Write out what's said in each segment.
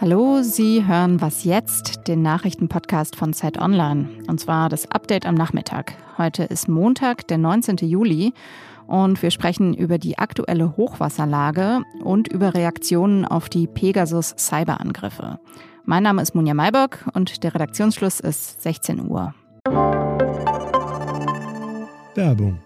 Hallo, Sie hören Was jetzt, den Nachrichtenpodcast von Zeit Online. Und zwar das Update am Nachmittag. Heute ist Montag, der 19. Juli. Und wir sprechen über die aktuelle Hochwasserlage und über Reaktionen auf die Pegasus-Cyberangriffe. Mein Name ist Munja Maybock und der Redaktionsschluss ist 16 Uhr. Werbung.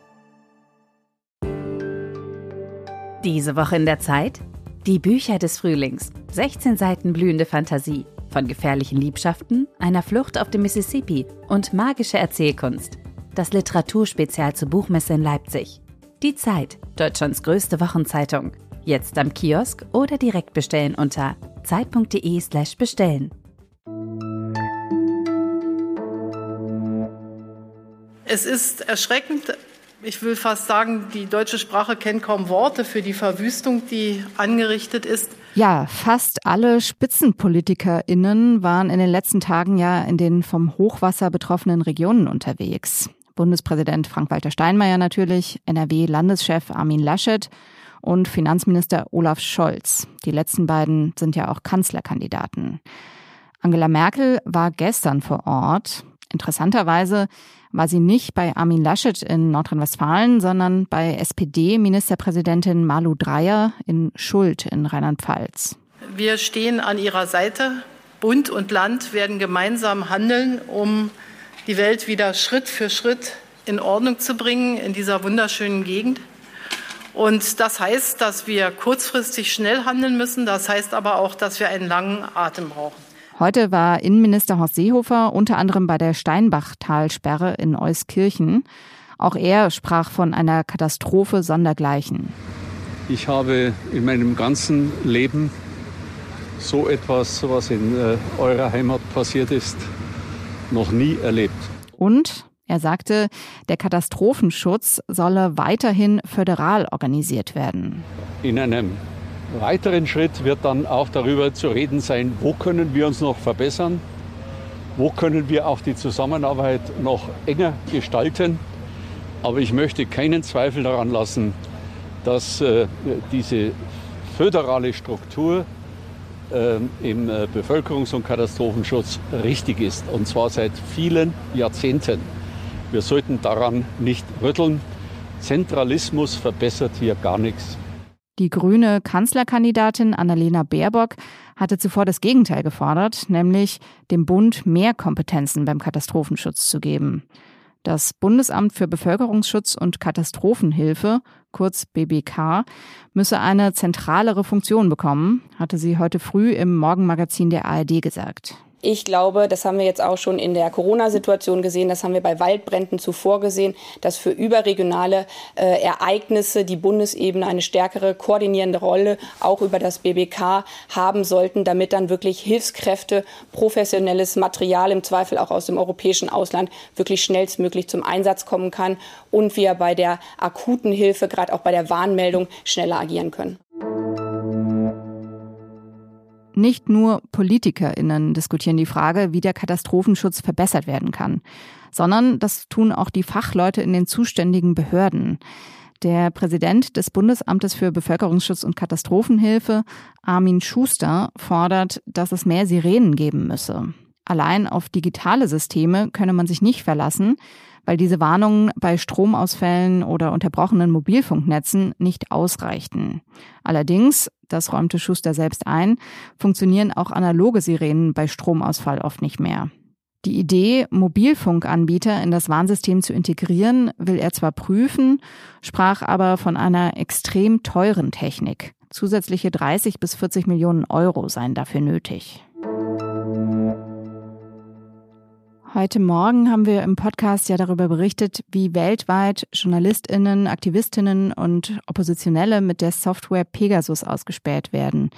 Diese Woche in der Zeit? Die Bücher des Frühlings. 16 Seiten blühende Fantasie. Von gefährlichen Liebschaften, einer Flucht auf dem Mississippi und magische Erzählkunst. Das Literaturspezial zur Buchmesse in Leipzig. Die Zeit, Deutschlands größte Wochenzeitung. Jetzt am Kiosk oder direkt bestellen unter zeit.de/slash bestellen. Es ist erschreckend, ich will fast sagen, die deutsche Sprache kennt kaum Worte für die Verwüstung, die angerichtet ist. Ja, fast alle SpitzenpolitikerInnen waren in den letzten Tagen ja in den vom Hochwasser betroffenen Regionen unterwegs. Bundespräsident Frank-Walter Steinmeier natürlich, NRW-Landeschef Armin Laschet und Finanzminister Olaf Scholz. Die letzten beiden sind ja auch Kanzlerkandidaten. Angela Merkel war gestern vor Ort. Interessanterweise war sie nicht bei Armin Laschet in Nordrhein-Westfalen, sondern bei SPD-Ministerpräsidentin Malu Dreyer in Schuld in Rheinland-Pfalz. Wir stehen an ihrer Seite. Bund und Land werden gemeinsam handeln, um die Welt wieder Schritt für Schritt in Ordnung zu bringen in dieser wunderschönen Gegend. Und das heißt, dass wir kurzfristig schnell handeln müssen. Das heißt aber auch, dass wir einen langen Atem brauchen. Heute war Innenminister Horst Seehofer unter anderem bei der Steinbachtalsperre in Euskirchen. Auch er sprach von einer Katastrophe sondergleichen. Ich habe in meinem ganzen Leben so etwas, was in äh, eurer Heimat passiert ist, noch nie erlebt. Und er sagte, der Katastrophenschutz solle weiterhin föderal organisiert werden. In einem weiteren Schritt wird dann auch darüber zu reden sein, wo können wir uns noch verbessern, wo können wir auch die Zusammenarbeit noch enger gestalten. Aber ich möchte keinen Zweifel daran lassen, dass äh, diese föderale Struktur äh, im Bevölkerungs- und Katastrophenschutz richtig ist, und zwar seit vielen Jahrzehnten. Wir sollten daran nicht rütteln. Zentralismus verbessert hier gar nichts. Die grüne Kanzlerkandidatin Annalena Baerbock hatte zuvor das Gegenteil gefordert, nämlich dem Bund mehr Kompetenzen beim Katastrophenschutz zu geben. Das Bundesamt für Bevölkerungsschutz und Katastrophenhilfe, kurz BBK, müsse eine zentralere Funktion bekommen, hatte sie heute früh im Morgenmagazin der ARD gesagt. Ich glaube, das haben wir jetzt auch schon in der Corona-Situation gesehen, das haben wir bei Waldbränden zuvor gesehen, dass für überregionale äh, Ereignisse die Bundesebene eine stärkere koordinierende Rolle auch über das BBK haben sollten, damit dann wirklich Hilfskräfte, professionelles Material im Zweifel auch aus dem europäischen Ausland wirklich schnellstmöglich zum Einsatz kommen kann und wir bei der akuten Hilfe, gerade auch bei der Warnmeldung, schneller agieren können. Nicht nur PolitikerInnen diskutieren die Frage, wie der Katastrophenschutz verbessert werden kann, sondern das tun auch die Fachleute in den zuständigen Behörden. Der Präsident des Bundesamtes für Bevölkerungsschutz und Katastrophenhilfe, Armin Schuster, fordert, dass es mehr Sirenen geben müsse. Allein auf digitale Systeme könne man sich nicht verlassen, weil diese Warnungen bei Stromausfällen oder unterbrochenen Mobilfunknetzen nicht ausreichten. Allerdings, das räumte Schuster selbst ein, funktionieren auch analoge Sirenen bei Stromausfall oft nicht mehr. Die Idee, Mobilfunkanbieter in das Warnsystem zu integrieren, will er zwar prüfen, sprach aber von einer extrem teuren Technik. Zusätzliche 30 bis 40 Millionen Euro seien dafür nötig. Heute Morgen haben wir im Podcast ja darüber berichtet, wie weltweit Journalistinnen, Aktivistinnen und Oppositionelle mit der Software Pegasus ausgespäht werden.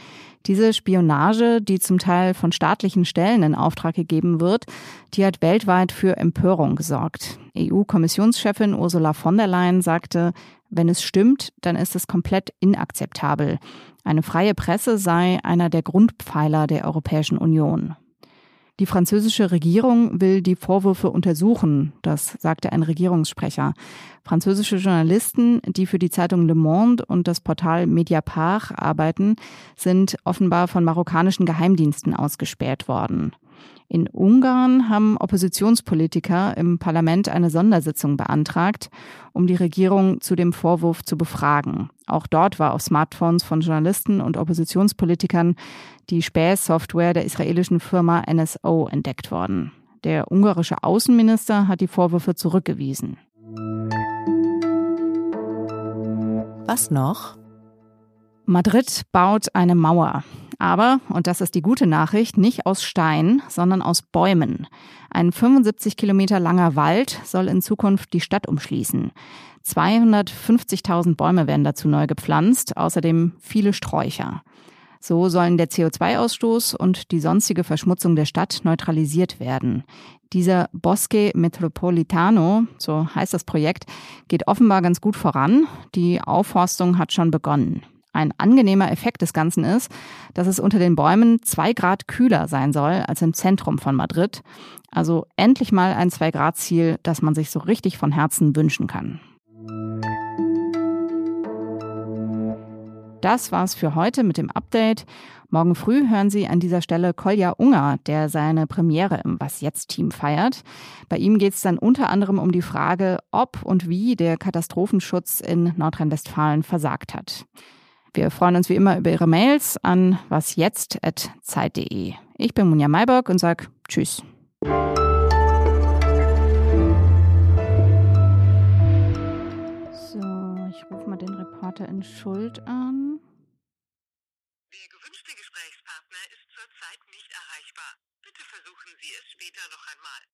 Diese Spionage, die zum Teil von staatlichen Stellen in Auftrag gegeben wird, die hat weltweit für Empörung gesorgt. EU-Kommissionschefin Ursula von der Leyen sagte, wenn es stimmt, dann ist es komplett inakzeptabel. Eine freie Presse sei einer der Grundpfeiler der Europäischen Union. Die französische Regierung will die Vorwürfe untersuchen, das sagte ein Regierungssprecher. Französische Journalisten, die für die Zeitung Le Monde und das Portal Mediapart arbeiten, sind offenbar von marokkanischen Geheimdiensten ausgespäht worden. In Ungarn haben Oppositionspolitiker im Parlament eine Sondersitzung beantragt, um die Regierung zu dem Vorwurf zu befragen. Auch dort war auf Smartphones von Journalisten und Oppositionspolitikern die Spähsoftware der israelischen Firma NSO entdeckt worden. Der ungarische Außenminister hat die Vorwürfe zurückgewiesen. Was noch? Madrid baut eine Mauer. Aber, und das ist die gute Nachricht, nicht aus Stein, sondern aus Bäumen. Ein 75 Kilometer langer Wald soll in Zukunft die Stadt umschließen. 250.000 Bäume werden dazu neu gepflanzt, außerdem viele Sträucher. So sollen der CO2-Ausstoß und die sonstige Verschmutzung der Stadt neutralisiert werden. Dieser Bosque Metropolitano, so heißt das Projekt, geht offenbar ganz gut voran. Die Aufforstung hat schon begonnen. Ein angenehmer Effekt des Ganzen ist, dass es unter den Bäumen zwei Grad kühler sein soll als im Zentrum von Madrid. Also endlich mal ein Zwei-Grad-Ziel, das man sich so richtig von Herzen wünschen kann. Das war's für heute mit dem Update. Morgen früh hören Sie an dieser Stelle Kolja Unger, der seine Premiere im Was jetzt Team feiert. Bei ihm geht es dann unter anderem um die Frage, ob und wie der Katastrophenschutz in Nordrhein-Westfalen versagt hat. Wir freuen uns wie immer über Ihre Mails an wasjetzt.zeit.de. Ich bin Munja Mayberg und sage Tschüss. So, ich rufe mal den Reporter in Schuld an. Der gewünschte Gesprächspartner ist zurzeit nicht erreichbar. Bitte versuchen Sie es später noch einmal.